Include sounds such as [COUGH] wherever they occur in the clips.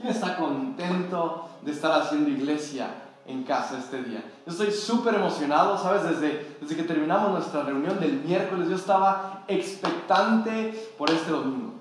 ¿Quién está contento de estar haciendo iglesia en casa este día? Yo estoy súper emocionado, ¿sabes? Desde, desde que terminamos nuestra reunión del miércoles, yo estaba expectante por este domingo.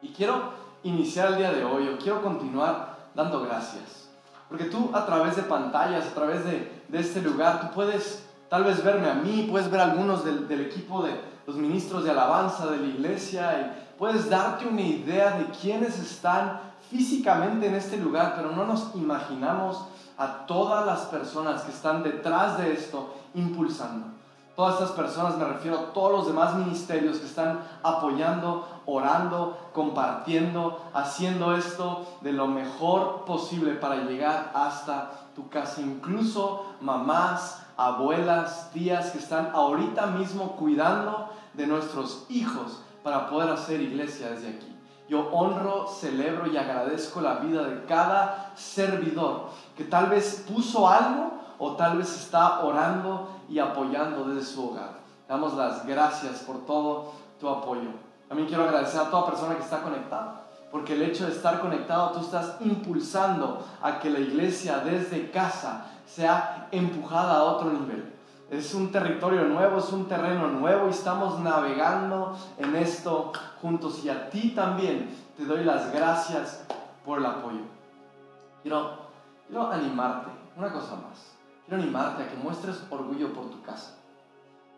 Y quiero iniciar el día de hoy, o quiero continuar dando gracias. Porque tú a través de pantallas, a través de, de este lugar, tú puedes tal vez verme a mí, puedes ver a algunos del, del equipo de los ministros de alabanza de la iglesia y puedes darte una idea de quiénes están físicamente en este lugar, pero no nos imaginamos a todas las personas que están detrás de esto impulsando. Todas estas personas, me refiero a todos los demás ministerios que están apoyando, orando, compartiendo, haciendo esto de lo mejor posible para llegar hasta tu casa. Incluso mamás, abuelas, tías que están ahorita mismo cuidando de nuestros hijos para poder hacer iglesia desde aquí. Yo honro, celebro y agradezco la vida de cada servidor que tal vez puso algo o tal vez está orando y apoyando desde su hogar. Damos las gracias por todo tu apoyo. También quiero agradecer a toda persona que está conectada, porque el hecho de estar conectado tú estás impulsando a que la iglesia desde casa sea empujada a otro nivel. Es un territorio nuevo, es un terreno nuevo y estamos navegando en esto juntos. Y a ti también te doy las gracias por el apoyo. Quiero, quiero animarte, una cosa más. Quiero animarte a que muestres orgullo por tu casa.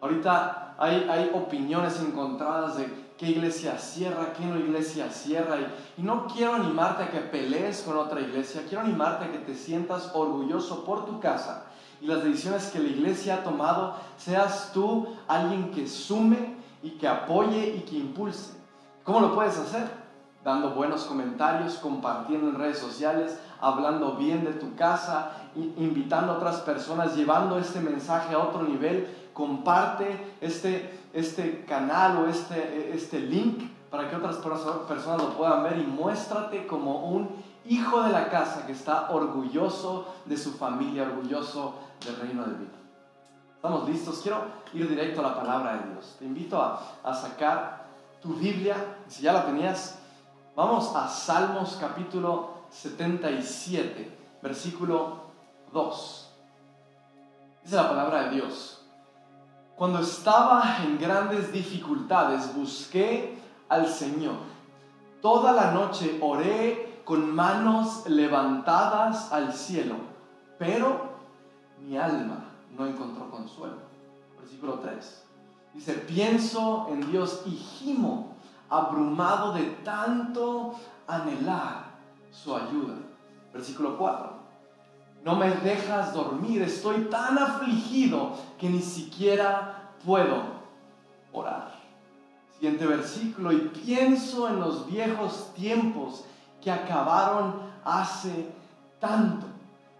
Ahorita hay, hay opiniones encontradas de qué iglesia cierra, qué no iglesia cierra. Y, y, no quiero animarte a que pelees con otra iglesia, quiero animarte a que te sientas orgulloso por tu casa y las decisiones que la iglesia ha tomado, seas tú alguien que sume y que apoye y que impulse. ¿Cómo lo puedes hacer? Dando buenos comentarios, compartiendo en redes sociales, hablando bien de tu casa, invitando a otras personas, llevando este mensaje a otro nivel. Comparte este, este canal o este, este link para que otras personas lo puedan ver y muéstrate como un hijo de la casa que está orgulloso de su familia, orgulloso del reino de vida. ¿Estamos listos? Quiero ir directo a la palabra de Dios. Te invito a, a sacar tu Biblia, si ya la tenías, vamos a Salmos capítulo 77, versículo 2. Dice la palabra de Dios. Cuando estaba en grandes dificultades, busqué al Señor. Toda la noche oré con manos levantadas al cielo, pero mi alma no encontró consuelo. Versículo 3. Dice, pienso en Dios y gimo, abrumado de tanto anhelar su ayuda. Versículo 4. No me dejas dormir, estoy tan afligido que ni siquiera puedo orar. Siguiente versículo, y pienso en los viejos tiempos que acabaron hace tanto.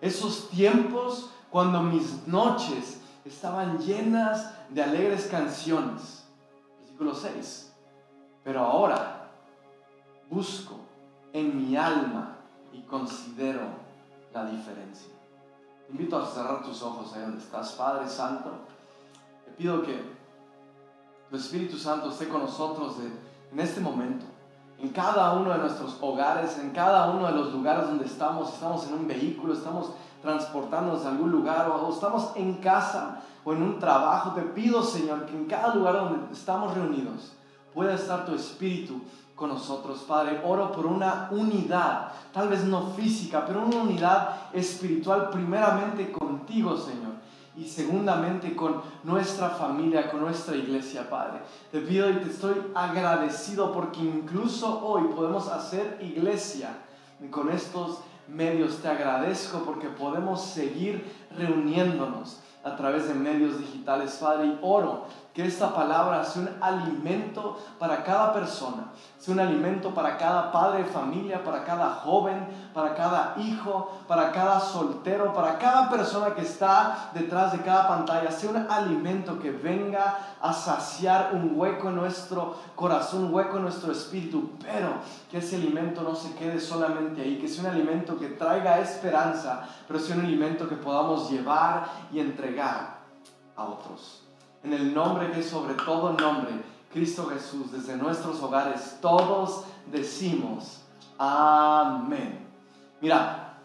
Esos tiempos cuando mis noches estaban llenas de alegres canciones. Versículo 6. Pero ahora busco en mi alma y considero la diferencia. Te invito a cerrar tus ojos ahí donde estás, Padre Santo. Te pido que tu Espíritu Santo esté con nosotros en este momento, en cada uno de nuestros hogares, en cada uno de los lugares donde estamos. Estamos en un vehículo, estamos transportándonos a algún lugar o estamos en casa o en un trabajo. Te pido, Señor, que en cada lugar donde estamos reunidos pueda estar tu Espíritu con nosotros, Padre. Oro por una unidad, tal vez no física, pero una unidad espiritual primeramente contigo, Señor. Y segundamente con nuestra familia, con nuestra iglesia, Padre. Te pido y te estoy agradecido porque incluso hoy podemos hacer iglesia con estos medios. Te agradezco porque podemos seguir reuniéndonos a través de medios digitales, Padre, y oro que esta palabra sea un alimento para cada persona, sea un alimento para cada padre de familia, para cada joven, para cada hijo, para cada soltero, para cada persona que está detrás de cada pantalla, sea un alimento que venga a saciar un hueco en nuestro corazón, un hueco en nuestro espíritu, pero que ese alimento no se quede solamente ahí, que sea un alimento que traiga esperanza, pero sea un alimento que podamos llevar y entregar a otros en el nombre que es sobre todo nombre, Cristo Jesús, desde nuestros hogares, todos decimos Amén. Mira,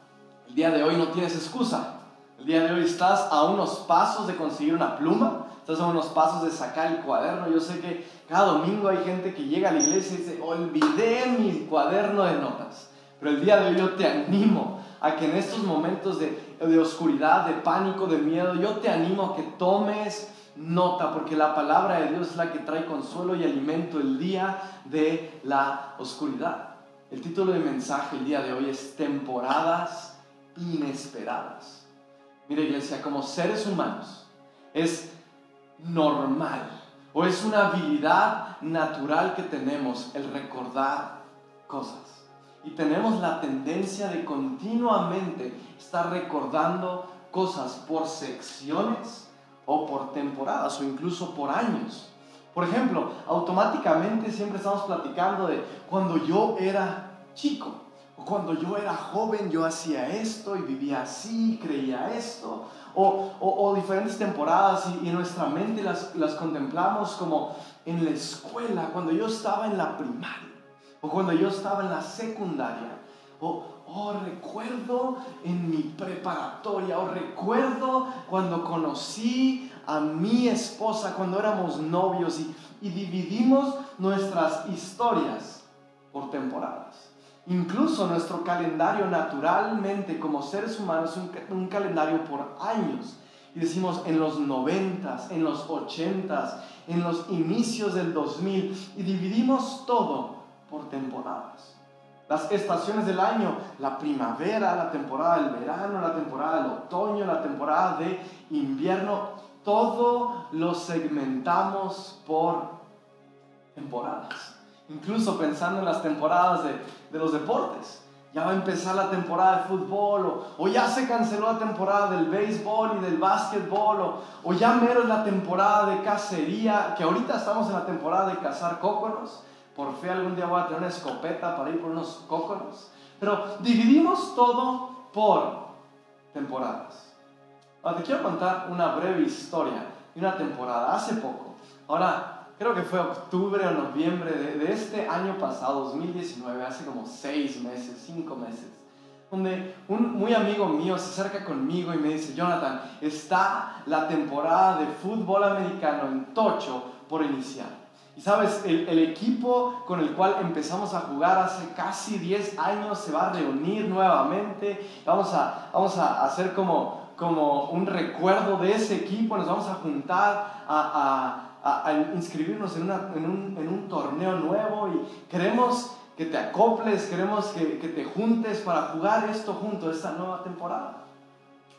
el día de hoy no tienes excusa. El día de hoy estás a unos pasos de conseguir una pluma, estás a unos pasos de sacar el cuaderno. Yo sé que cada domingo hay gente que llega a la iglesia y dice, olvidé mi cuaderno de notas. Pero el día de hoy yo te animo a que en estos momentos de, de oscuridad, de pánico, de miedo, yo te animo a que tomes nota, porque la palabra de Dios es la que trae consuelo y alimento el día de la oscuridad. El título de mensaje el día de hoy es temporadas inesperadas. Mira iglesia, como seres humanos es normal o es una habilidad natural que tenemos el recordar cosas. Y tenemos la tendencia de continuamente estar recordando cosas por secciones o por temporadas o incluso por años. Por ejemplo, automáticamente siempre estamos platicando de cuando yo era chico o cuando yo era joven yo hacía esto y vivía así, creía esto. O, o, diferentes temporadas y, y, nuestra mente las, las contemplamos como en la escuela, cuando yo estaba en la primaria o cuando yo estaba en la secundaria. O, oh, recuerdo en mi preparatoria, o recuerdo cuando conocí a mi esposa, cuando éramos novios y, y dividimos nuestras historias por temporadas. Incluso nuestro calendario naturalmente como seres humanos es un, un calendario por años. Y decimos en los noventas, en los ochentas, en los inicios del 2000 y dividimos todo por temporadas las estaciones del año, la primavera, la temporada del verano, la temporada del otoño, la temporada de invierno, todo lo segmentamos por temporadas. Incluso pensando en las temporadas de, de los deportes. Ya va a empezar la temporada de fútbol, o, o, ya se canceló la temporada del béisbol y del básquetbol, o, o ya mero es la temporada de cacería, que ahorita estamos en la temporada de cazar cócoros por fe algún día voy a tener una escopeta para ir por unos cócoros. Pero dividimos todo por temporadas. Ahora te quiero contar una breve historia de una temporada, hace poco. Ahora, creo que fue octubre o noviembre de, de este año pasado, 2019, hace como seis meses, cinco meses donde un muy amigo mío se acerca conmigo y me dice, Jonathan, está la temporada de fútbol americano en Tocho por iniciar. Y sabes, el, equipo con el cual empezamos a jugar hace casi 10 años se va a reunir nuevamente. Vamos a, vamos a hacer como, como un recuerdo de ese equipo. Nos vamos a juntar a, a, a inscribirnos en, una, en, un, en, un, torneo nuevo y queremos que te acoples, queremos que, que te juntes para jugar esto junto, esta nueva temporada.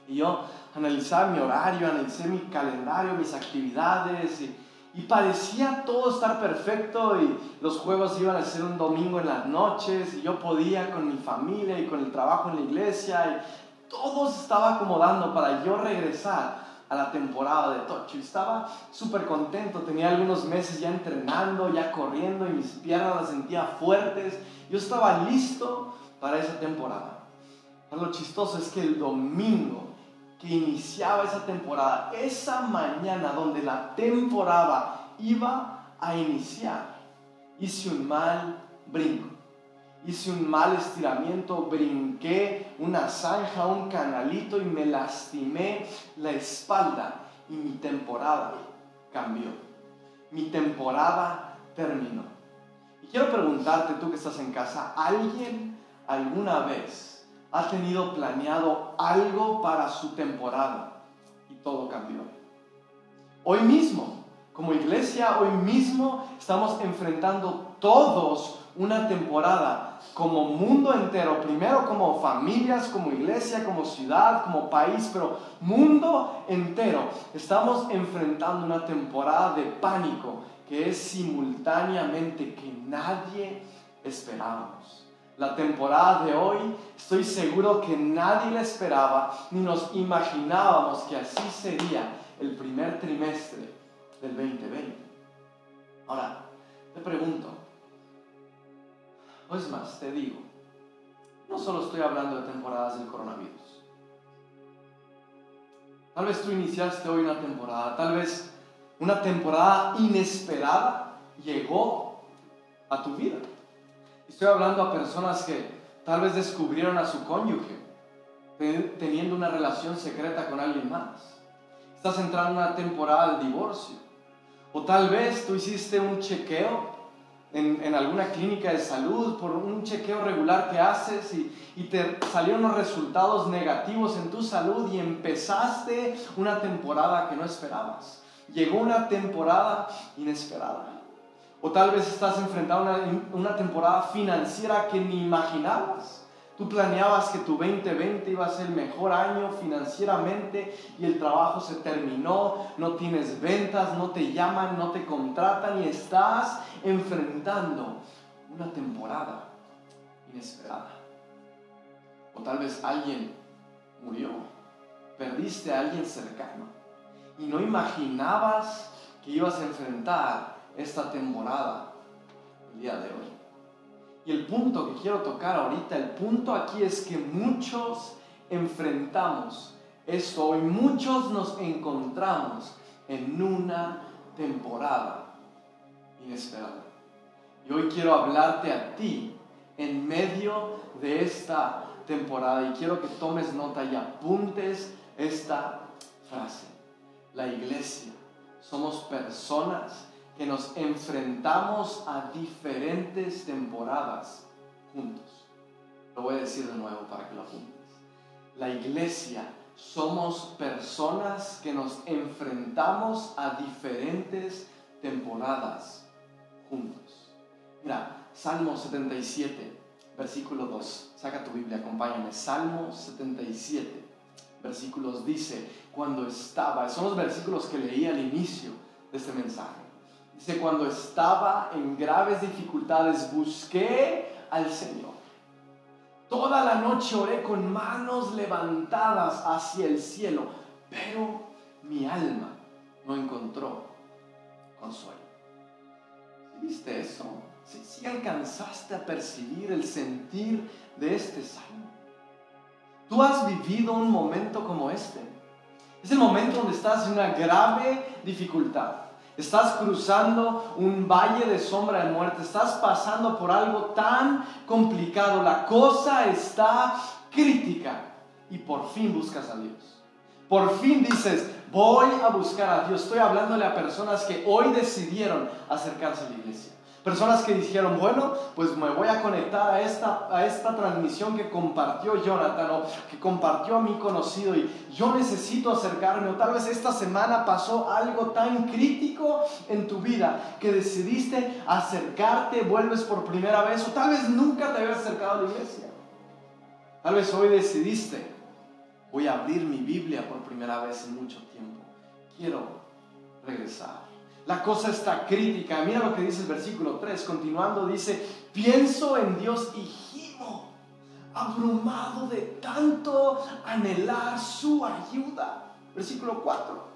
Y yo analizaba mi horario, analicé mi calendario, mis actividades y y parecía todo estar perfecto y los juegos iban a ser un domingo en las noches y yo podía con mi familia y con el trabajo en la iglesia y todo se estaba acomodando para yo regresar a la temporada de Tocho. Estaba súper contento, tenía algunos meses ya entrenando, ya corriendo y mis piernas las sentía fuertes. Yo estaba listo para esa temporada. Pero lo chistoso es que el domingo que iniciaba esa temporada, esa mañana donde la temporada iba a iniciar, hice un mal brinco, hice un mal estiramiento, brinqué una zanja, un canalito y me lastimé la espalda y mi temporada cambió. Mi temporada terminó. Y quiero preguntarte, tú que estás en casa, ¿alguien alguna vez ha tenido planeado algo para su temporada y todo cambió. Hoy mismo, como iglesia, hoy mismo estamos enfrentando todos una temporada como mundo entero, primero como familias, como iglesia, como ciudad, como país, pero mundo entero. Estamos enfrentando una temporada de pánico que es simultáneamente que nadie esperábamos la temporada de hoy, estoy seguro que nadie la esperaba ni nos imaginábamos que así sería el primer trimestre del 2020. Ahora, te pregunto, o es más, te digo, no solo estoy hablando de temporadas del coronavirus. Tal vez tú iniciaste hoy una temporada, tal vez una temporada inesperada llegó a tu vida. Estoy hablando a personas que tal vez descubrieron a su cónyuge teniendo una relación secreta con alguien más. Estás entrando en una temporada de divorcio. O tal vez tú hiciste un chequeo en, en, alguna clínica de salud por un chequeo regular que haces y, y te salieron los resultados negativos en tu salud y empezaste una temporada que no esperabas. Llegó una temporada inesperada. O tal vez estás enfrentando una, una temporada financiera que ni imaginabas. Tú planeabas que tu 2020 iba a ser el mejor año financieramente y el trabajo se terminó, no tienes ventas, no te llaman, no te contratan y estás enfrentando una temporada inesperada. O tal vez alguien murió, perdiste a alguien cercano y no imaginabas que ibas a enfrentar esta temporada el día de hoy. Y el punto que quiero tocar ahorita, el punto aquí es que muchos enfrentamos esto y muchos nos encontramos en una temporada inesperada. Y hoy quiero hablarte a ti en medio de esta temporada y quiero que tomes nota y apuntes esta frase. La iglesia somos personas que nos enfrentamos a diferentes temporadas juntos. Lo voy a decir de nuevo para que lo apuntes. La iglesia somos personas que nos enfrentamos a diferentes temporadas juntos. Mira, Salmo 77, versículo 2. Saca tu Biblia, acompáñame. Salmo 77, versículos dice, cuando estaba, son los versículos que leí al inicio de este mensaje. Dice, cuando estaba en graves dificultades, busqué al Señor. Toda la noche oré con manos levantadas hacia el cielo, pero mi alma no encontró consuelo. ¿Viste eso? Si ¿Sí, alcanzaste a percibir el sentir de este salmo. Tú has vivido un momento como este. Es el momento donde estás en una grave dificultad Estás cruzando un valle de sombra de muerte. Estás pasando por algo tan complicado. La cosa está crítica. Y por fin buscas a Dios. Por fin dices, voy a buscar a Dios. Estoy hablándole a personas que hoy decidieron acercarse a la iglesia. Personas que dijeron, bueno, pues me voy a conectar a esta, a esta transmisión que compartió Jonathan o que compartió a mi conocido y yo necesito acercarme. O tal vez esta semana pasó algo tan crítico en tu vida que decidiste acercarte, vuelves por primera vez o tal vez nunca te habías acercado a la iglesia. Tal vez hoy decidiste, voy a abrir mi Biblia por primera vez en mucho tiempo. Quiero regresar. La cosa está crítica. Mira lo que dice el versículo 3. Continuando dice, pienso en Dios y gimo, abrumado de tanto anhelar su ayuda. Versículo 4.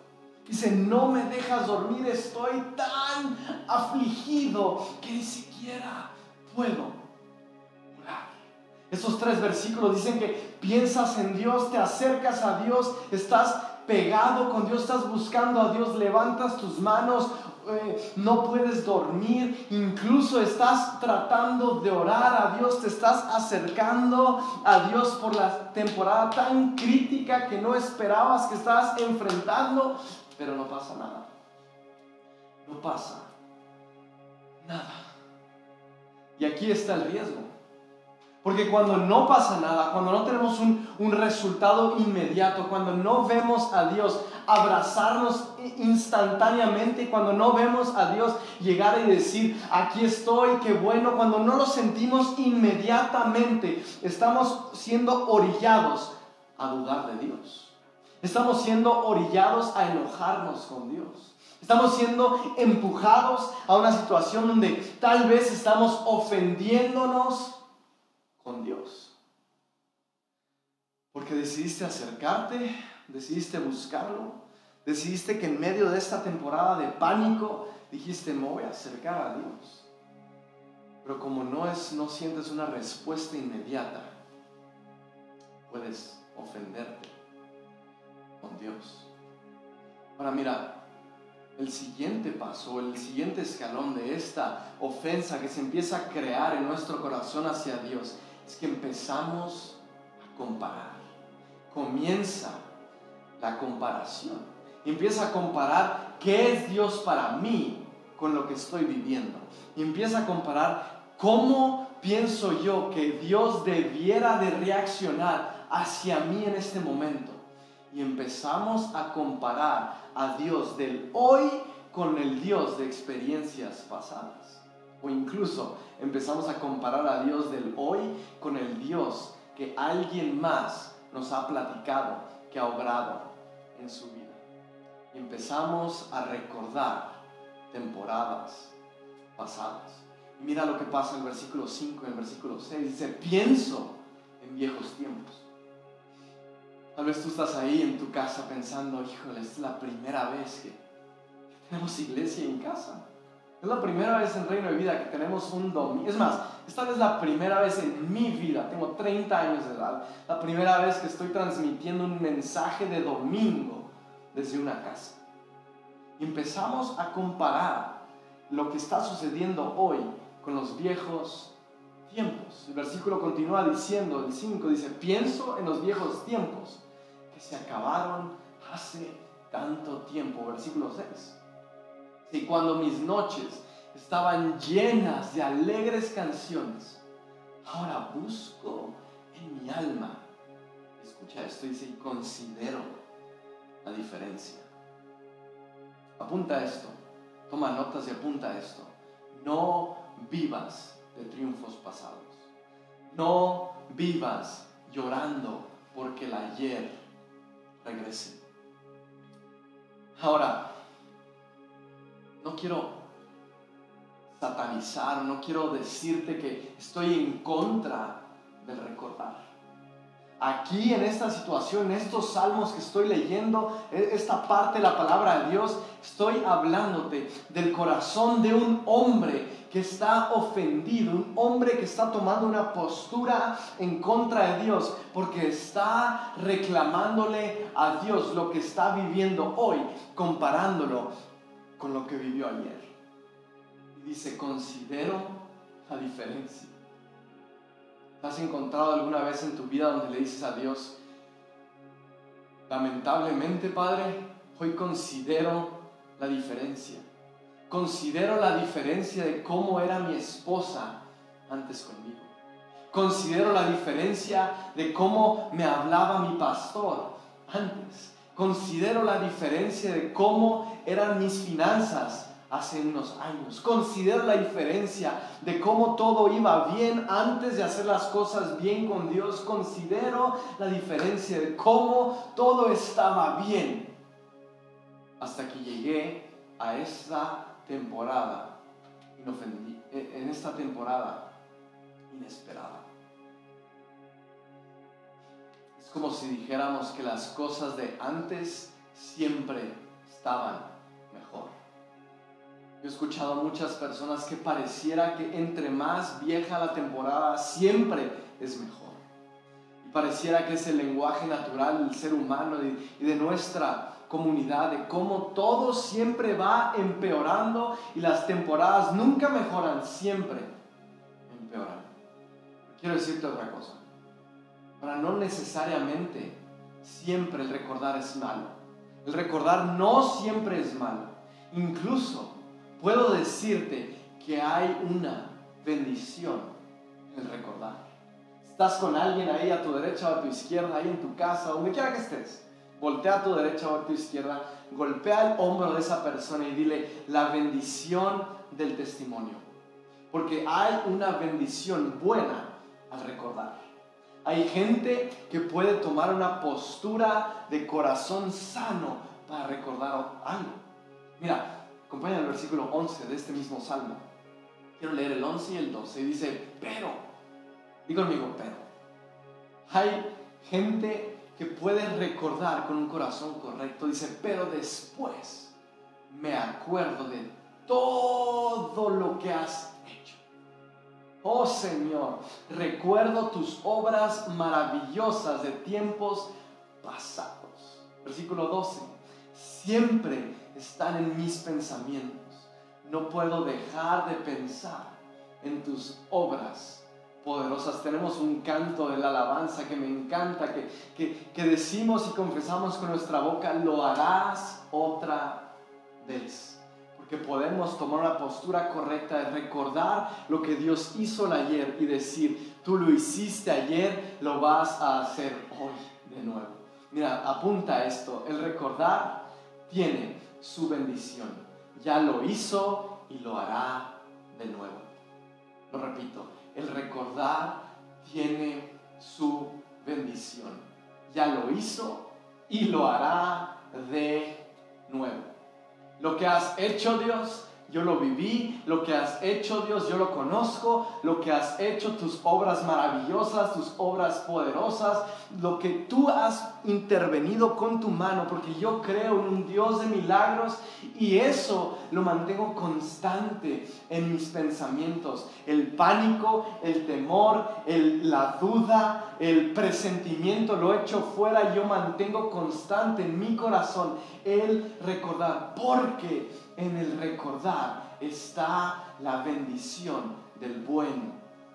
Dice, no me dejas dormir, estoy tan afligido que ni siquiera puedo orar. Esos tres versículos dicen que piensas en Dios, te acercas a Dios, estás pegado con Dios, estás buscando a Dios, levantas tus manos, eh, no puedes dormir, incluso estás tratando de orar a Dios, te estás acercando a Dios por la temporada tan crítica que no esperabas que estás enfrentando, pero no pasa nada. No pasa nada. Y aquí está el riesgo. Porque cuando no pasa nada, cuando no tenemos un, un, resultado inmediato, cuando no vemos a Dios abrazarnos instantáneamente, cuando no vemos a Dios llegar y decir, aquí estoy, qué bueno, cuando no lo sentimos inmediatamente, estamos siendo orillados a dudar de Dios. Estamos siendo orillados a enojarnos con Dios. Estamos siendo empujados a una situación donde tal vez estamos ofendiéndonos con Dios. Porque decidiste acercarte, decidiste buscarlo, decidiste que en medio de esta temporada de pánico dijiste, me voy a acercar a Dios. Pero como no, es, no sientes una respuesta inmediata, puedes ofenderte con Dios. Ahora mira, el siguiente paso, el siguiente escalón de esta ofensa que se empieza a crear en nuestro corazón hacia Dios, es que empezamos a comparar. Comienza la comparación. Empieza a comparar qué es Dios para mí con lo que estoy viviendo. Empieza a comparar cómo pienso yo que Dios debiera de reaccionar hacia mí en este momento. Y empezamos a comparar a Dios del hoy con el Dios de experiencias pasadas. O incluso empezamos a comparar a Dios del hoy con el Dios que alguien más nos ha platicado, que ha obrado en su vida. Y empezamos a recordar temporadas pasadas. Y mira lo que pasa en el versículo 5 y en el versículo 6. Dice, pienso en viejos tiempos. Tal vez tú estás ahí en tu casa pensando, híjole, es la primera vez que tenemos iglesia en casa. Es la primera vez en Reino de Vida que tenemos un domingo. Es más, esta es la primera vez en mi vida, tengo 30 años de edad, la primera vez que estoy transmitiendo un mensaje de domingo desde una casa. Empezamos a comparar lo que está sucediendo hoy con los viejos tiempos. El versículo continúa diciendo, el 5 dice, pienso en los viejos tiempos que se acabaron hace tanto tiempo. Versículo 6. Y cuando mis noches estaban llenas de alegres canciones, ahora busco en mi alma. Escucha esto, dice, y considero la diferencia. Apunta esto, toma notas y apunta esto. No vivas de triunfos pasados. No vivas llorando porque el ayer regrese. Ahora, no quiero satanizar, no quiero decirte que estoy en contra del recordar. Aquí en esta situación, en estos salmos que estoy leyendo, e, esta parte de la palabra de Dios, estoy hablándote del corazón de un hombre que está ofendido, un hombre que está tomando una postura en contra de Dios, porque está reclamándole a Dios lo que está viviendo hoy, comparándolo con lo que vivió ayer. Y dice, considero la diferencia. ¿Has encontrado alguna vez en tu vida donde le dices a Dios, lamentablemente Padre, hoy considero la diferencia? Considero la diferencia de cómo era mi esposa antes conmigo. Considero la diferencia de cómo me hablaba mi pastor antes. Considero la diferencia de cómo eran mis finanzas hace unos años. Considero la diferencia de cómo todo iba bien antes de hacer las cosas bien con Dios. Considero la diferencia de cómo todo estaba bien hasta que llegué a esta temporada en esta temporada inesperada. Como si dijéramos que las cosas de antes siempre estaban he escuchado a muchas personas que pareciera que entre más vieja la temporada siempre es mejor. Y pareciera que es el lenguaje natural del ser humano y de nuestra comunidad, de cómo todo siempre va empeorando y las temporadas nunca mejoran, siempre empeoran. Quiero decirte otra cosa. Para no necesariamente siempre el recordar es malo. El recordar no siempre es malo. Incluso puedo decirte que hay una bendición en recordar. Estás con alguien ahí a tu derecha o a tu izquierda, ahí en tu casa, donde quiera que estés. Voltea a tu derecha o a tu izquierda, golpea el hombro de esa persona y dile la bendición del testimonio. Porque hay una bendición buena al recordar. Hay gente que puede tomar una postura de corazón sano para recordar algo. Mira, Acompaña el versículo 11 de este mismo salmo. Quiero leer el 11 y el 12. Y dice, pero, digo conmigo, pero. Hay gente que puede recordar con un corazón correcto. Dice, pero después me acuerdo de todo lo que has. Oh Señor, recuerdo tus obras maravillosas de tiempos pasados. Versículo 12 siempre están en mis pensamientos. No puedo dejar de pensar en tus obras poderosas. Tenemos un canto de la alabanza que me encanta, que, que, decimos y confesamos con nuestra boca, lo harás otra vez. Podemos tomar una postura correcta de recordar lo que Dios hizo ayer y decir, tú lo hiciste ayer, lo vas a hacer hoy de nuevo. Mira, apunta esto, el recordar tiene su bendición. Ya lo hizo y lo hará de nuevo. Lo repito, el recordar tiene su bendición. Ya lo hizo y lo hará de nuevo. Lo que has hecho Dios, yo lo viví, lo que has hecho Dios, yo lo conozco, lo que has hecho, tus obras maravillosas, tus obras poderosas, lo que tú has intervenido con tu mano, porque yo creo en un Dios de milagros y eso lo mantengo constante en mis pensamientos. El pánico, el temor, la duda, el presentimiento lo echo fuera y yo mantengo constante en mi corazón el recordar, porque en el recordar está la bendición del buen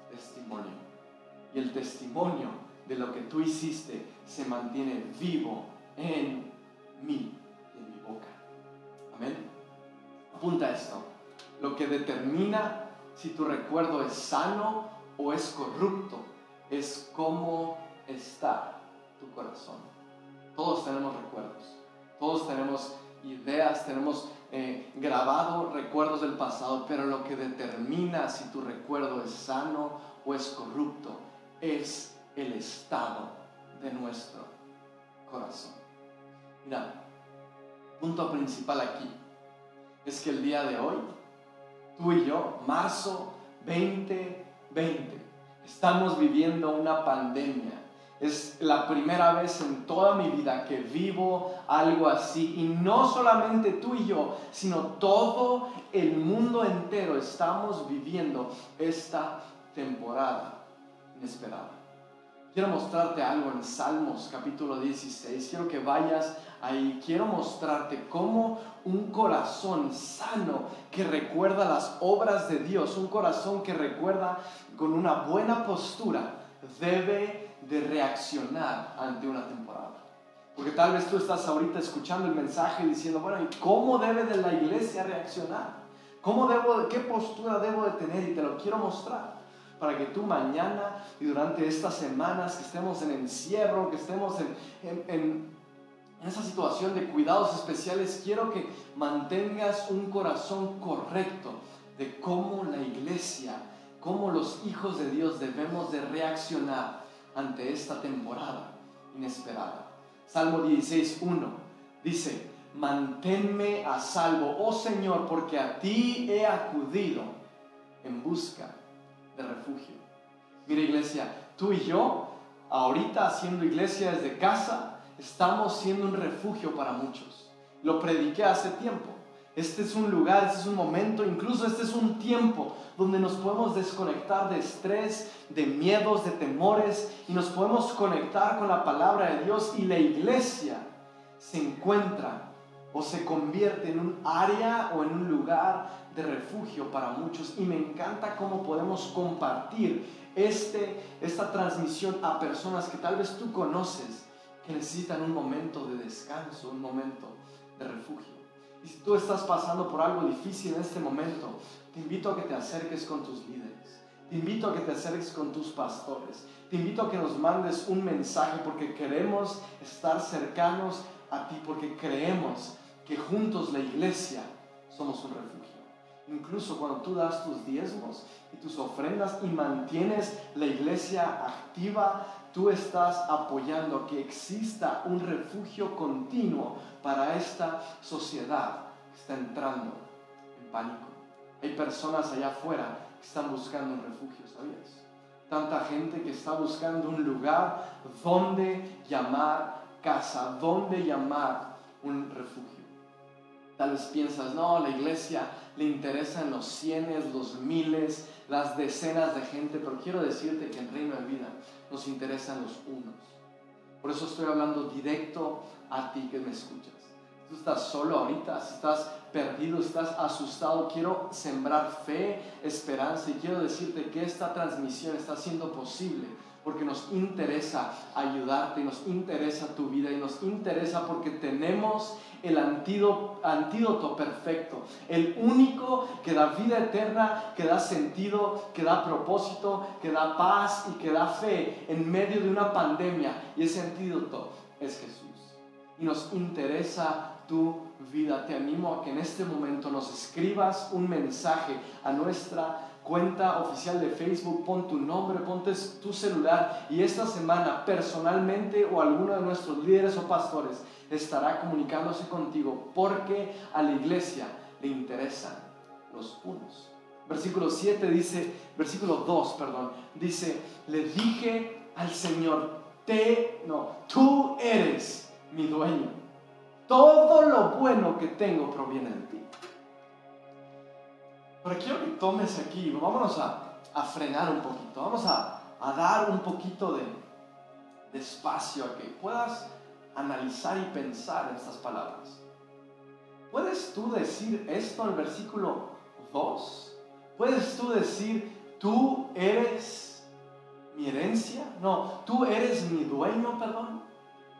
testimonio. Y el testimonio de lo que tú hiciste se mantiene vivo en mí, en mi boca. Amén. Apunta esto. Lo que determina si tu recuerdo es sano o es corrupto es cómo está tu corazón. Todos tenemos recuerdos. Todos tenemos ideas, tenemos eh, grabado recuerdos del pasado, pero lo que determina si tu recuerdo es sano o es corrupto es el estado de nuestro corazón. Mira, punto principal aquí es que el día de hoy, tú y yo, marzo 2020, estamos viviendo una pandemia es la primera vez en toda mi vida que vivo algo así. Y no solamente tú y yo, sino todo el mundo entero estamos viviendo esta temporada inesperada. Quiero mostrarte algo en Salmos capítulo 16. Quiero que vayas ahí. Quiero mostrarte cómo un corazón sano que recuerda las obras de Dios, un corazón que recuerda con una buena postura, debe de reaccionar ante una temporada. Porque tal vez tú estás ahorita escuchando el mensaje diciendo, bueno, ¿y cómo debe de la iglesia reaccionar? ¿Cómo debo, qué postura debo de tener? Y te lo quiero mostrar para que tú mañana y durante estas semanas que estemos en encierro, que estemos en, en, en, esa situación de cuidados especiales, quiero que mantengas un corazón correcto de cómo la iglesia, cómo los hijos de Dios debemos de reaccionar ante esta temporada inesperada. Salmo 16.1 dice, manténme a salvo, oh Señor, porque a ti he acudido en busca de refugio. Mira iglesia, tú y yo, ahorita haciendo iglesia desde casa, estamos siendo un refugio para muchos. Lo prediqué hace tiempo. Este es un lugar, este es un momento, incluso este es un tiempo donde nos podemos desconectar de estrés, de miedos, de temores y nos podemos conectar con la palabra de Dios y la iglesia se encuentra o se convierte en un área o en un lugar de refugio para muchos y me encanta cómo podemos compartir este, esta transmisión a personas que tal vez tú conoces que necesitan un momento de descanso, un momento de refugio. Y si tú estás pasando por algo difícil en este momento, te invito a que te acerques con tus líderes. Te invito a que te acerques con tus pastores. Te invito a que nos mandes un mensaje porque queremos estar cercanos a ti, porque creemos que juntos la iglesia somos un refugio. Incluso cuando tú das tus diezmos y tus ofrendas y mantienes la iglesia activa, tú estás apoyando que exista un refugio continuo para esta sociedad que está entrando en pánico. Hay personas allá afuera que están buscando un refugio, ¿sabías? Tanta gente que está buscando un lugar donde llamar casa, donde llamar un refugio. Tal vez piensas, no, la iglesia le interesan los cienes, los miles, las decenas de gente, pero quiero decirte que en Reino de Vida nos interesan los unos. Por eso estoy hablando directo a ti que me escuchas. tú estás solo ahorita, si estás perdido, estás asustado, quiero sembrar fe, esperanza y quiero decirte que esta transmisión está siendo posible porque nos interesa ayudarte, nos interesa tu vida y nos interesa porque tenemos el antídoto, antídoto perfecto, el único que da vida eterna, que da sentido, que da propósito, que da paz y que da fe en medio de una pandemia. Y ese antídoto es Jesús. Y nos interesa tu vida. Te animo a que en este momento nos escribas un mensaje a nuestra cuenta oficial de Facebook, pon tu nombre, ponte tu celular y esta semana personalmente o alguno de nuestros líderes o pastores estará comunicándose contigo porque a la iglesia le interesan los unos. Versículo 7 dice, versículo 2, perdón, dice, le dije al Señor, te, no, tú eres mi dueño. Todo lo bueno que tengo proviene de ti. Pero quiero que tomes aquí, vámonos a, a frenar un poquito, vamos a, a dar un poquito de, de espacio a que puedas analizar y pensar en estas palabras. ¿Puedes tú decir esto en el versículo 2? ¿Puedes tú decir, tú eres mi herencia? No, tú eres mi dueño, perdón.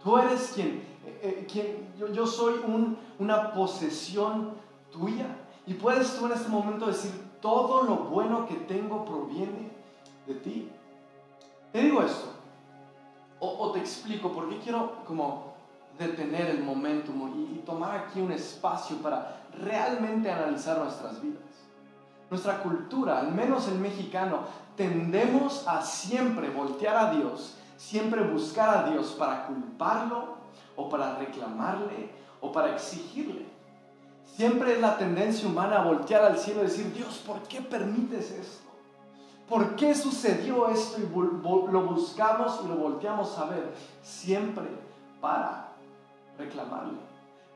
Tú eres quien, eh, eh, quien yo, yo, soy un, una posesión tuya. Y puedes tú en este momento decir, todo lo bueno que tengo proviene de ti. Te digo esto, o, te explico, porque quiero como detener el momentum y tomar aquí un espacio para realmente analizar nuestras vidas. Nuestra cultura, al menos el mexicano, tendemos a siempre voltear a Dios, siempre buscar a Dios para culparlo o para reclamarle o para exigirle. Siempre es la tendencia humana a voltear al cielo y decir, Dios, ¿por qué permites esto? ¿Por qué sucedió esto? Y lo buscamos y lo volteamos a ver. Siempre para reclamarle.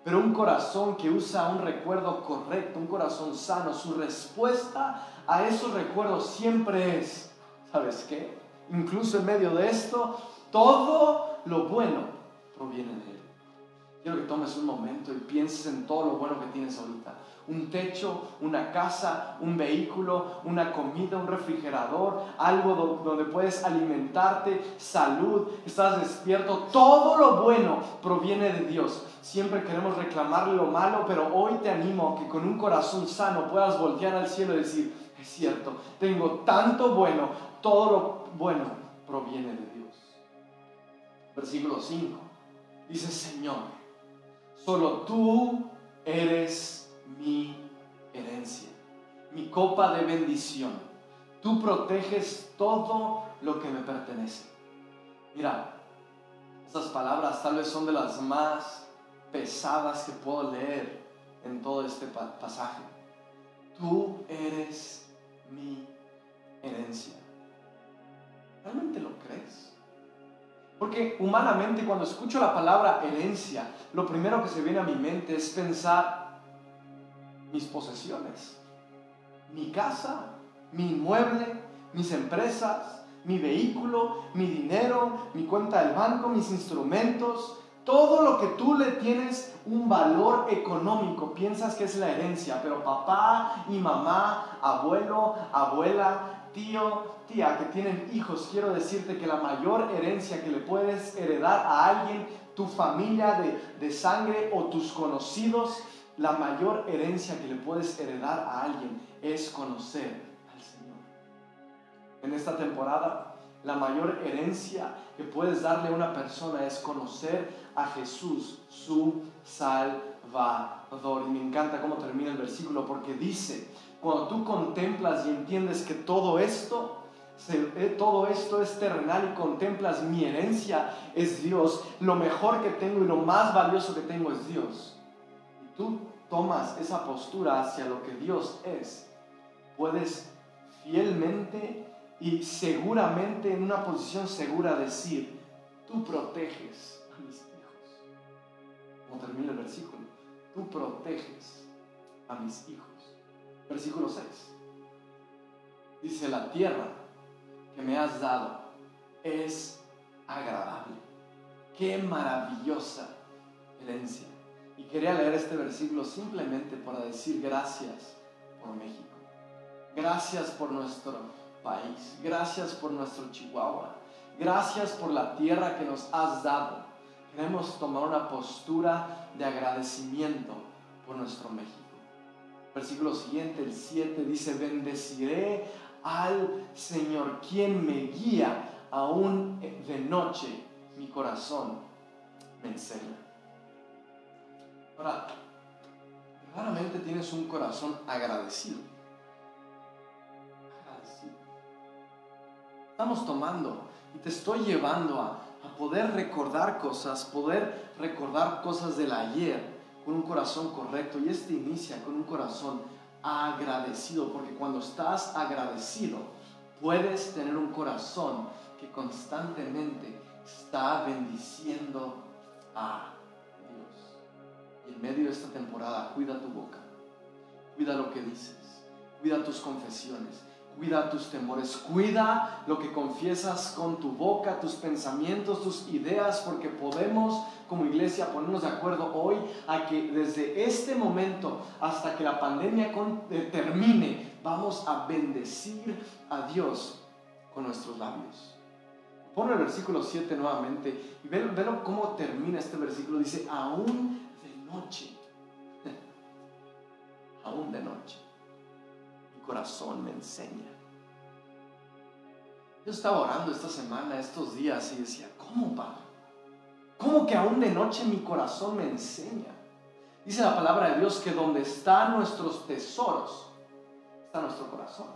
Pero un corazón que usa un recuerdo correcto, un corazón sano, su respuesta a esos recuerdos siempre es, ¿sabes qué? Incluso en medio de esto, todo lo bueno proviene de Él. Quiero que tomes un momento y pienses en todo lo bueno que tienes ahorita. Un techo, una casa, un vehículo, una comida, un refrigerador, algo donde puedes alimentarte, salud, estás despierto. Todo lo bueno proviene de Dios. Siempre queremos reclamarle lo malo, pero hoy te animo a que con un corazón sano puedas voltear al cielo y decir, es cierto, tengo tanto bueno, todo lo bueno proviene de Dios. Versículo 5. Dice, Señor, Solo tú eres mi herencia, mi copa de bendición. Tú proteges todo lo que me pertenece. Mira, estas palabras tal vez son de las más pesadas que puedo leer en todo este pasaje. Tú eres mi herencia. ¿Realmente lo crees? Porque humanamente cuando escucho la palabra herencia, lo primero que se viene a mi mente es pensar mis posesiones, mi casa, mi inmueble, mis empresas, mi vehículo, mi dinero, mi cuenta del banco, mis instrumentos, todo lo que tú le tienes un valor económico, piensas que es la herencia, pero papá y mamá, abuelo, abuela, tío, tía que tienen hijos, quiero decirte que la mayor herencia que le puedes heredar a alguien, tu familia de, de sangre o tus conocidos, la mayor herencia que le puedes heredar a alguien es conocer al Señor. En esta temporada, la mayor herencia que puedes darle a una persona es conocer a Jesús, su Salvador. Y me encanta cómo termina el versículo porque dice, cuando tú contemplas y entiendes que todo esto, eh, todo esto es terrenal y contemplas mi herencia es Dios, lo mejor que tengo y lo más valioso que tengo es Dios. Y tú tomas esa postura hacia lo que Dios es, puedes fielmente y seguramente en una posición segura decir, tú proteges a mis hijos. Como termina el versículo, tú proteges a mis hijos. Versículo 6. Dice, la tierra que me has dado es agradable. Qué maravillosa herencia. Y quería leer este versículo simplemente para decir gracias por México. Gracias por nuestro país. Gracias por nuestro Chihuahua. Gracias por la tierra que nos has dado. Queremos tomar una postura de agradecimiento por nuestro México. Versículo siguiente, el 7 dice, bendeciré al Señor, quien me guía aún de noche, mi corazón me enseña. Ahora, claramente tienes un corazón agradecido. Agradecido. Estamos tomando y te estoy llevando a, a poder recordar cosas, poder recordar cosas del ayer con un corazón correcto. Y este inicia con un corazón agradecido, porque cuando estás agradecido, puedes tener un corazón que constantemente está bendiciendo a Dios. Y en medio de esta temporada, cuida tu boca, cuida lo que dices, cuida tus confesiones, Cuida tus temores, cuida lo que confiesas con tu boca, tus pensamientos, tus ideas, porque podemos como iglesia ponernos de acuerdo hoy a que desde este momento hasta que la pandemia termine, vamos a bendecir a Dios con nuestros labios. Pon el versículo 7 nuevamente y velo, cómo termina este versículo. Dice, aún de noche, [LAUGHS] aún de noche corazón me enseña. Yo estaba orando esta semana, estos días, y decía, ¿cómo, Padre? ¿Cómo que aún de noche mi corazón me enseña? Dice la palabra de Dios que donde están nuestros tesoros, está nuestro corazón.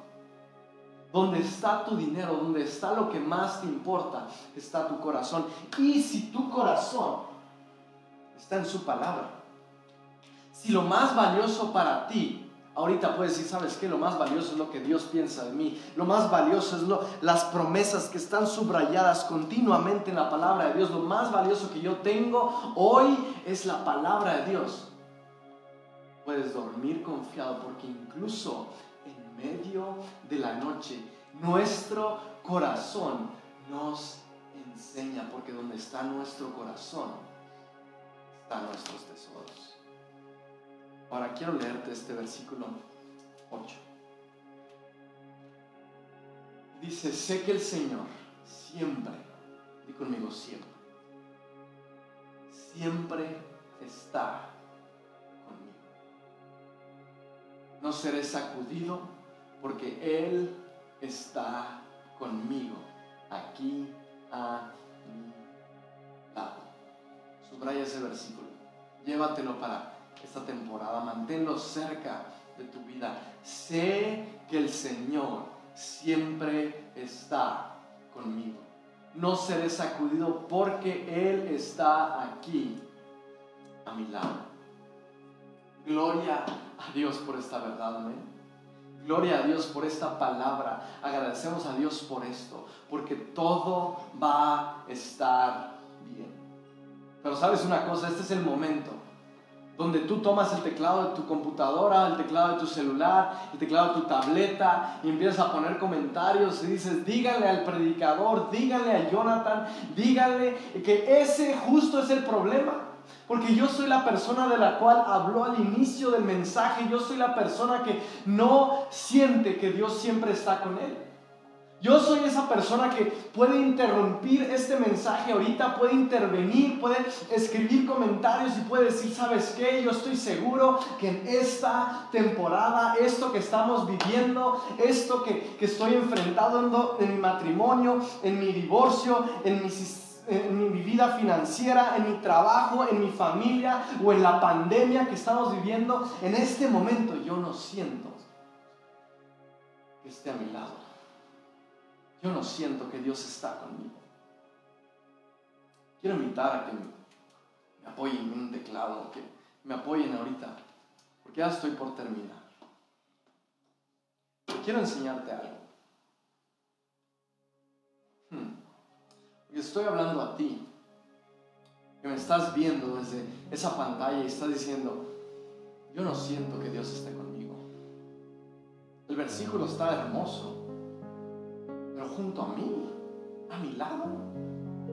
Donde está tu dinero, donde está lo que más te importa, está tu corazón. Y si tu corazón está en su palabra, si lo más valioso para ti Ahorita puedes decir, ¿sabes qué? Lo más valioso es lo que Dios piensa de mí. Lo más valioso es lo, las promesas que están subrayadas continuamente en la palabra de Dios. Lo más valioso que yo tengo hoy es la palabra de Dios. Puedes dormir confiado porque incluso en medio de la noche nuestro corazón nos enseña porque donde está nuestro corazón están nuestros tesoros. Ahora quiero leerte este versículo 8. Dice, sé que el Señor siempre, di conmigo siempre, siempre está conmigo. No seré sacudido porque Él está conmigo, aquí a mi lado. Subraya ese versículo, llévatelo para esta temporada. Manténlo cerca de tu vida. Sé que el Señor siempre está conmigo. No seré sacudido porque Él está aquí a mi lado. Gloria a Dios por esta verdad, amén. Gloria a Dios por esta palabra. Agradecemos a Dios por esto, porque todo va a estar bien. Pero sabes una cosa, este es el momento donde tú tomas el teclado de tu computadora, el teclado de tu celular, el teclado de tu tableta y empiezas a poner comentarios y dices, díganle al predicador, díganle a Jonathan, díganle que ese justo es el problema. Porque yo soy la persona de la cual habló al inicio del mensaje, yo soy la persona que no siente que Dios siempre está con él. Yo soy esa persona que puede interrumpir este mensaje ahorita, puede intervenir, puede escribir comentarios y puede decir, ¿sabes qué? Yo estoy seguro que en esta temporada, esto que estamos viviendo, esto que, estoy enfrentando en mi matrimonio, en mi divorcio, en mi, en mi vida financiera, en mi trabajo, en mi familia o en la pandemia que estamos viviendo, en este momento yo no siento que esté a mi lado yo no siento que Dios está conmigo. Quiero invitar a que me apoyen en un teclado, que me apoyen ahorita, porque ya estoy por terminar. Quiero enseñarte algo. Hmm. estoy hablando a ti, que me estás viendo desde esa pantalla y estás diciendo, yo no siento que Dios esté conmigo. El versículo está hermoso junto a mí, a mi lado,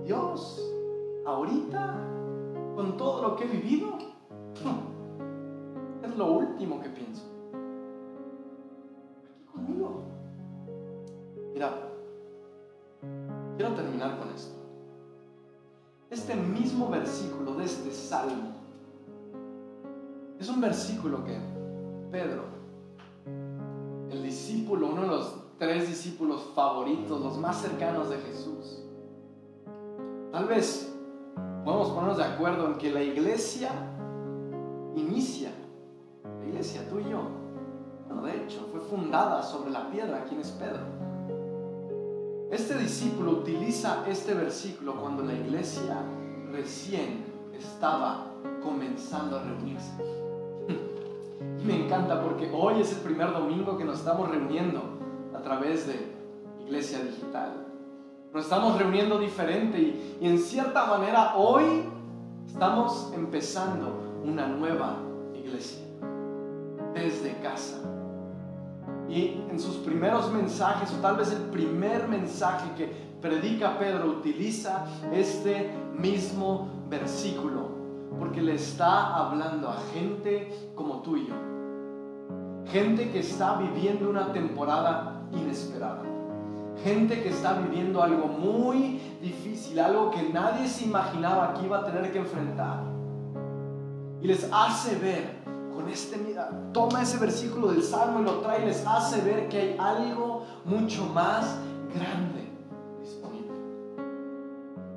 Dios, ahorita, con todo lo que he vivido, [LAUGHS] Es lo último que pienso. Aquí conmigo. Mira, quiero terminar con esto. Este mismo versículo de este salmo es un versículo que Pedro, el discípulo, uno de los tres discípulos favoritos, los más cercanos de Jesús, tal vez podemos ponernos de acuerdo en que la iglesia inicia, la iglesia, tú y yo, bueno, de hecho, fue fundada sobre la piedra, ¿quién es Pedro? Este discípulo utiliza este versículo cuando la iglesia recién estaba comenzando a reunirse. [LAUGHS] Me encanta porque hoy es el primer domingo que nos estamos reuniendo través de Iglesia Digital. Nos estamos reuniendo diferente y, y en cierta manera hoy estamos empezando una nueva iglesia desde casa. Y en sus primeros mensajes, o tal vez el primer mensaje que predica Pedro, utiliza este mismo versículo, porque le está hablando a gente como tú y yo. Gente que está viviendo una temporada inesperada. Gente que está viviendo algo muy difícil, algo que nadie se imaginaba que iba a tener que enfrentar. Y les hace ver con este, toma ese versículo del Salmo y lo trae y les hace ver que hay algo mucho más grande disponible.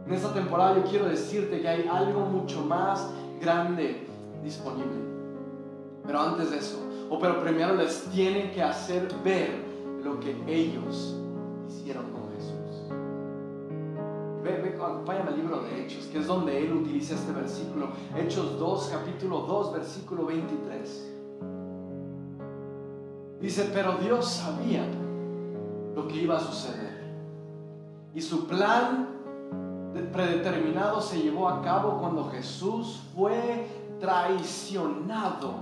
En esta temporada yo quiero decirte que hay algo mucho más grande disponible. Pero antes de eso, o pero primero les tiene que hacer ver lo que ellos hicieron con Jesús. Ve, acompáñame al libro de Hechos, que es donde él utiliza este versículo. Hechos 2, capítulo 2, versículo 23. Dice, pero Dios sabía lo que iba a suceder. Y su plan predeterminado se llevó a cabo cuando Jesús fue traicionado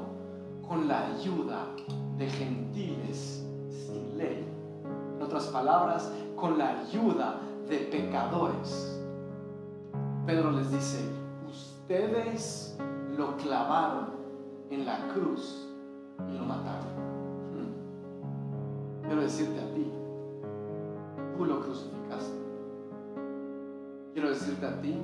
con la ayuda de gentiles otras palabras, con la ayuda de pecadores. Pedro les dice, ustedes lo clavaron en la cruz y lo mataron. Hmm. Quiero decirte a ti, tú lo crucificaste. Quiero decirte a ti,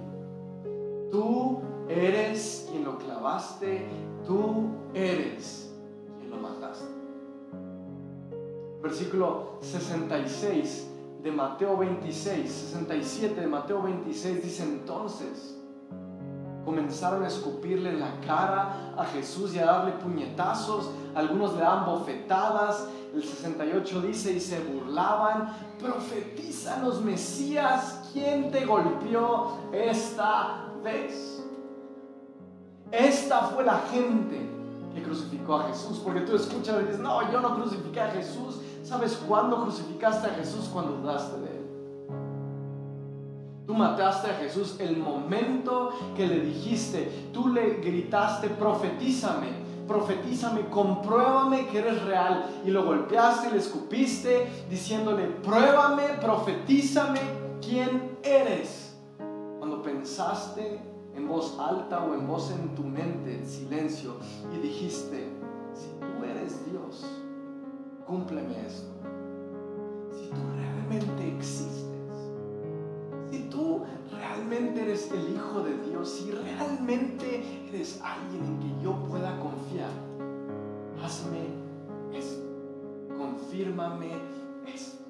tú eres quien lo clavaste, tú eres Versículo 66 de Mateo 26, 67 de Mateo 26 dice entonces, comenzaron a escupirle en la cara a Jesús y a darle puñetazos, algunos le daban bofetadas, el 68 dice y se burlaban, profetízanos Mesías, ¿quién te golpeó esta vez? Esta fue la gente que crucificó a Jesús, porque tú escuchas y dices, no, yo no crucifiqué a Jesús, ¿Sabes cuándo crucificaste a Jesús? Cuando dudaste de Él. Tú mataste a Jesús el momento que le dijiste, tú le gritaste, profetízame, profetízame, compruébame que eres real. Y lo golpeaste y le escupiste diciéndole, pruébame, profetízame quién eres. Cuando pensaste en voz alta o en voz en tu mente, en silencio, y dijiste, si tú eres Dios, cúmpleme esto. Si tú realmente existes, si tú realmente eres el Hijo de Dios, si realmente eres alguien en que yo pueda confiar, hazme esto, confírmame esto,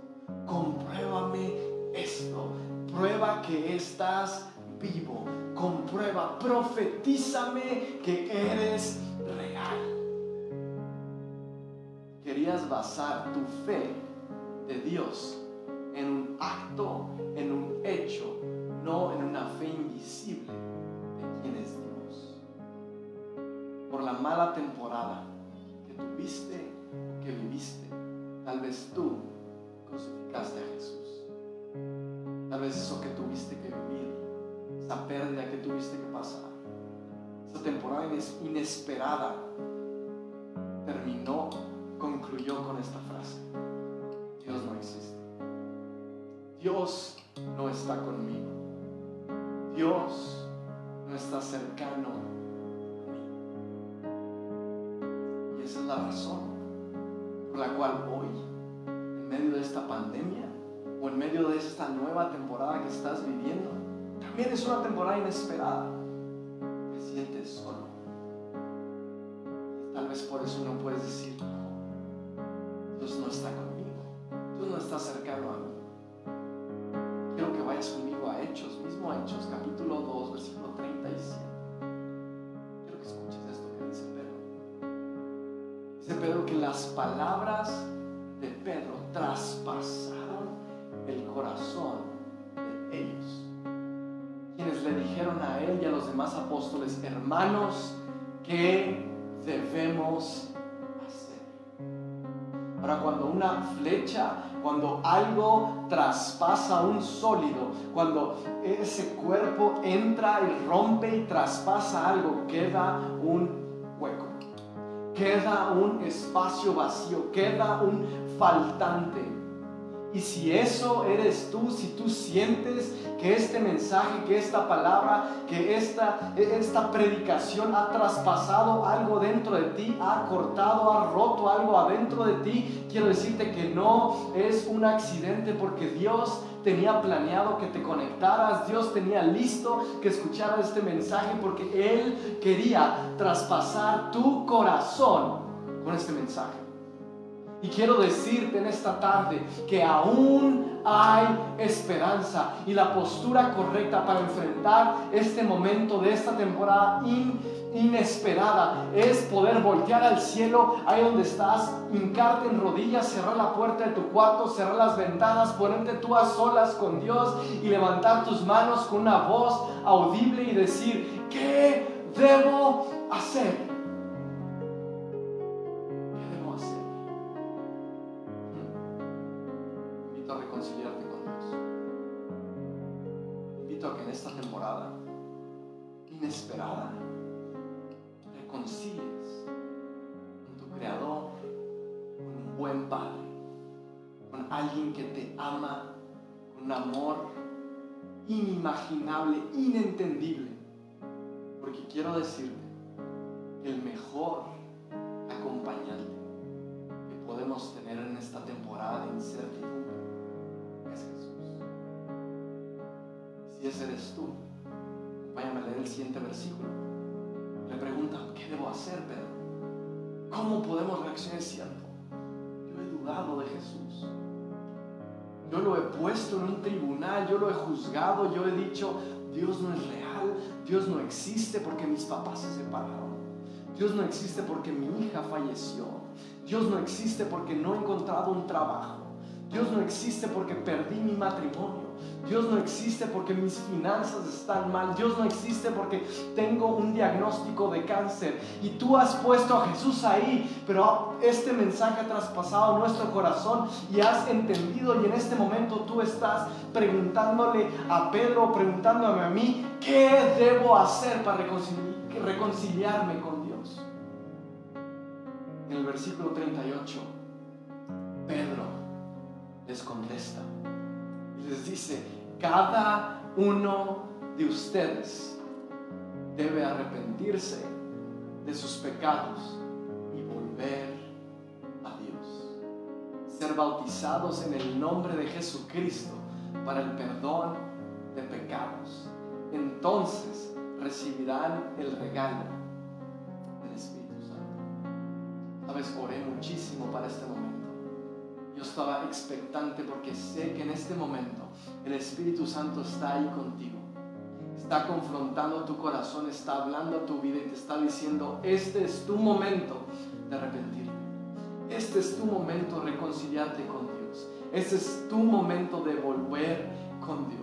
compruébame esto, prueba que estás vivo, comprueba, profetízame que eres querías basar tu fe de Dios en un acto, en un hecho, no en una fe invisible de quién es Dios. Por la mala temporada que tuviste o que viviste, tal vez tú crucificaste a Jesús. Tal vez eso que tuviste que vivir, esa pérdida que tuviste que pasar, esa temporada inesperada terminó concluyó con esta frase. Dios no existe. Dios no está conmigo. Dios no está cercano a mí. la razón por la cual hoy, en medio de esta pandemia o en medio de esta nueva temporada que estás viviendo, también es una temporada inesperada. Te sientes solo. tal vez por eso no puedes decir, palabras de Pedro traspasaron el corazón de ellos. Quienes le dijeron a él y a los demás apóstoles, hermanos, ¿qué debemos Ahora cuando una flecha, cuando algo traspasa un sólido, cuando ese cuerpo entra y rompe y traspasa algo, queda un queda un espacio vacío, queda un faltante. Y si eso eres tú, si tú sientes que este mensaje, que esta palabra, que esta, esta predicación ha traspasado algo dentro de ti, ha cortado, ha roto algo adentro de ti, quiero decirte que no es un accidente porque Dios tenía planeado que te conectaras, Dios tenía listo que escucharas este mensaje porque Él quería traspasar tu corazón con este mensaje. Y quiero decirte en esta tarde que aún hay esperanza y la postura correcta para enfrentar este momento de esta temporada inesperada es poder voltear al cielo ahí donde estás, hincarte en rodillas, cerrar la puerta de tu cuarto, cerrar las ventanas, ponerte tú a solas con Dios y levantar tus manos con una voz audible y decir, ¿qué debo hacer? Con un amor inimaginable, inentendible. Porque quiero decirte que el mejor acompañante que podemos tener en esta temporada de incertidumbre es Jesús. Si ese eres tú, Váyame a leer el siguiente versículo. Le pregunta, ¿qué debo hacer, Pedro? ¿Cómo podemos reaccionar? cierto? Yo he dudado de Jesús. Yo lo he puesto en un tribunal, yo lo he juzgado, yo he dicho, Dios no es real, Dios no existe porque mis papás se separaron. Dios no existe porque mi hija falleció. Dios no existe porque no he encontrado un trabajo. Dios no existe porque perdí mi matrimonio. Dios no existe porque mis finanzas están mal. Dios no existe porque tengo un diagnóstico de cáncer. Y tú has puesto a Jesús ahí, pero este mensaje ha traspasado nuestro corazón y has entendido y en este momento tú estás preguntándole a Pedro, preguntándome a mí, ¿qué debo hacer para reconciliarme con Dios? En el versículo 38, Pedro les contesta les dice, cada uno de ustedes debe arrepentirse de sus pecados y volver a Dios. Ser bautizados en el nombre de Jesucristo para el perdón de pecados. Entonces recibirán el regalo del Espíritu Santo. Sabes, oré muchísimo para este momento yo estaba expectante porque sé que en este momento el Espíritu Santo está ahí contigo. Está confrontando tu corazón, está hablando a tu vida y te está diciendo, este es tu momento de arrepentirte. Este es tu momento de reconciliarte con Dios. Este es tu momento de volver con Dios.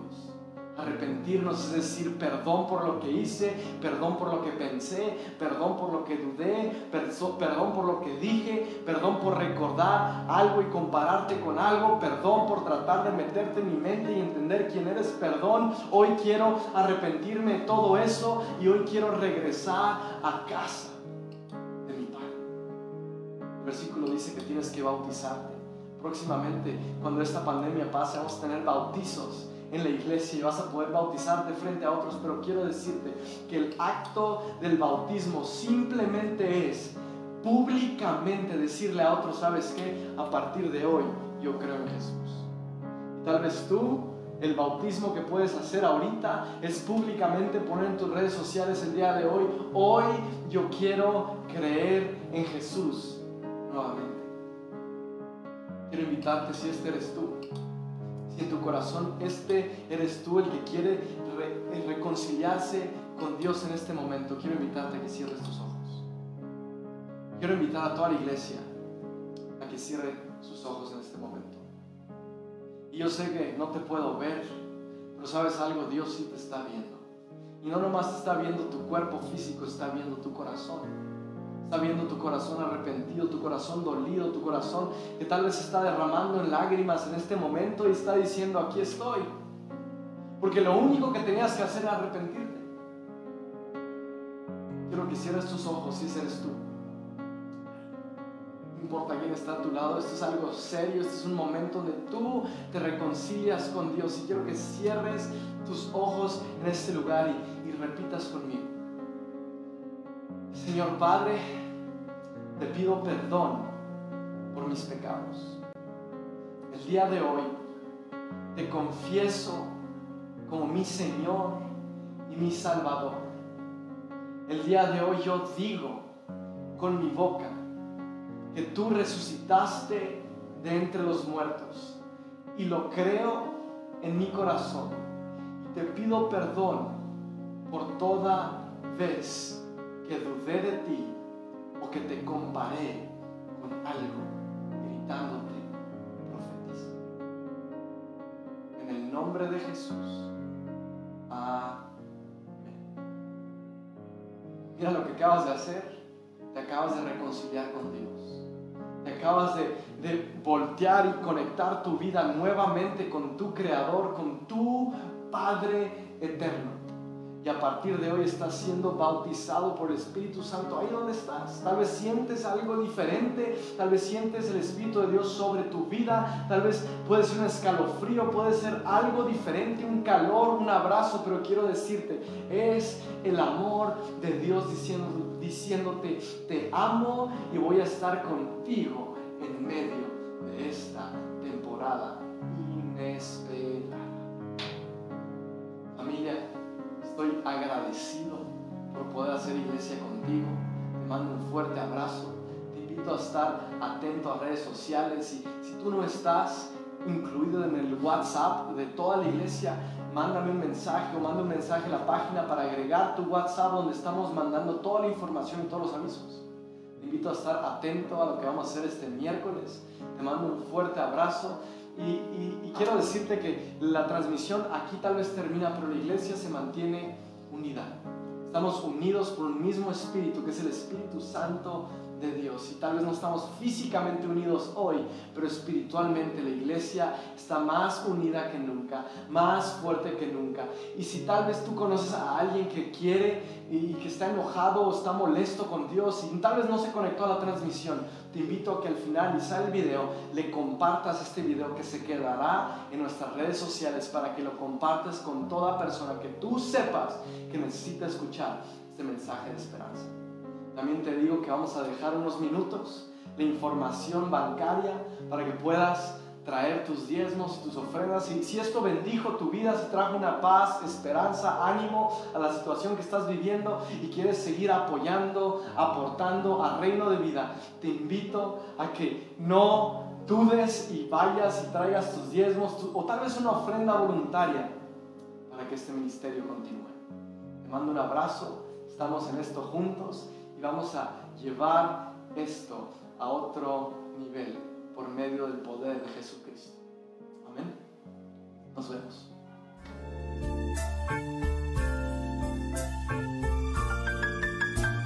Arrepentirnos es decir, perdón por lo que hice, perdón por lo que pensé, perdón por lo que dudé, perdón por lo que dije, perdón por recordar algo y compararte con algo, perdón por tratar de meterte en mi mente y entender quién eres, perdón. Hoy quiero arrepentirme de todo eso y hoy quiero regresar a casa de mi Padre. El versículo dice que tienes que bautizarte. Próximamente, cuando esta pandemia pase, vamos a tener bautizos en la iglesia y vas a poder bautizarte frente a otros, pero quiero decirte que el acto del bautismo simplemente es públicamente decirle a otros, ¿sabes qué? A partir de hoy yo creo en Jesús. Tal vez tú, el bautismo que puedes hacer ahorita es públicamente poner en tus redes sociales el día de hoy, hoy yo quiero creer en Jesús nuevamente. Quiero invitarte si este eres tú, en tu corazón este eres tú el que quiere reconciliarse con Dios en este momento, quiero invitarte a que cierres tus ojos. Quiero invitar a toda la iglesia a que cierre sus ojos en este momento. Y yo sé que no te puedo ver, pero sabes algo, Dios sí te está viendo. Y no nomás está viendo tu cuerpo físico, está viendo tu corazón. Está viendo tu corazón arrepentido, tu corazón dolido, tu corazón que tal vez está derramando en lágrimas en este momento y está diciendo, aquí estoy. Porque lo único que tenías que hacer era arrepentirte. Quiero que cierres tus ojos si ese eres tú importa quién está a tu lado, esto es algo serio, este es un momento donde tú te reconcilias con Dios y quiero que cierres tus ojos en este lugar y, y repitas conmigo. Señor Padre, te pido perdón por mis pecados. El día de hoy te confieso como mi Señor y mi Salvador. El día de hoy yo digo con mi boca que tú resucitaste de entre los muertos y lo creo en mi corazón. Y te pido perdón por toda vez que dudé de ti o que te comparé con algo gritándote, profetiza. En el nombre de Jesús. Amén. Mira lo que acabas de hacer. Te acabas de reconciliar con Dios acabas de, de voltear y conectar tu vida nuevamente con tu Creador, con tu Padre eterno. A partir de hoy estás siendo bautizado por el Espíritu Santo ahí donde estás. Tal vez sientes algo diferente, tal vez sientes el Espíritu de Dios sobre tu vida, tal vez puede ser un escalofrío, puede ser algo diferente, un calor, un abrazo, pero quiero decirte, es el amor de Dios diciéndote, te amo y voy a estar contigo en medio de esta temporada inesperada. Familia, estoy agradecido por poder hacer iglesia contigo. Te mando un fuerte abrazo. Te invito a estar atento a redes sociales y si tú no estás incluido en el WhatsApp de toda la iglesia, mándame un mensaje o manda un mensaje a la página para agregar tu WhatsApp donde estamos mandando toda la información y todos los avisos. Te invito a estar atento a lo que vamos a hacer este miércoles. Te mando un fuerte abrazo y, quiero decirte que la transmisión aquí tal vez termina, pero la iglesia se mantiene unida. Estamos unidos por un mismo espíritu, que es el Espíritu Santo de Dios. Y tal vez no estamos físicamente unidos hoy, pero espiritualmente la iglesia está más unida que nunca, más fuerte que nunca. Y si tal vez tú conoces a alguien que quiere y que está enojado o está molesto con Dios y tal vez no se conectó a la transmisión, te invito a que al final y sale el video, le compartas este video que se quedará en nuestras redes sociales para que lo compartas con toda persona que tú sepas que necesita escuchar este mensaje de esperanza. También te digo que vamos a dejar unos minutos de información bancaria para que puedas traer tus diezmos y tus ofrendas. Y si esto bendijo tu vida, si trajo una paz, esperanza, ánimo a la situación que estás viviendo y quieres seguir apoyando, aportando al reino de vida, te invito a que no dudes y vayas y traigas tus diezmos o tal vez una ofrenda voluntaria para que este ministerio continúe. Te mando un abrazo, estamos en esto juntos y vamos a llevar esto a otro nivel por medio del poder de Jesucristo. Amén. Nos vemos.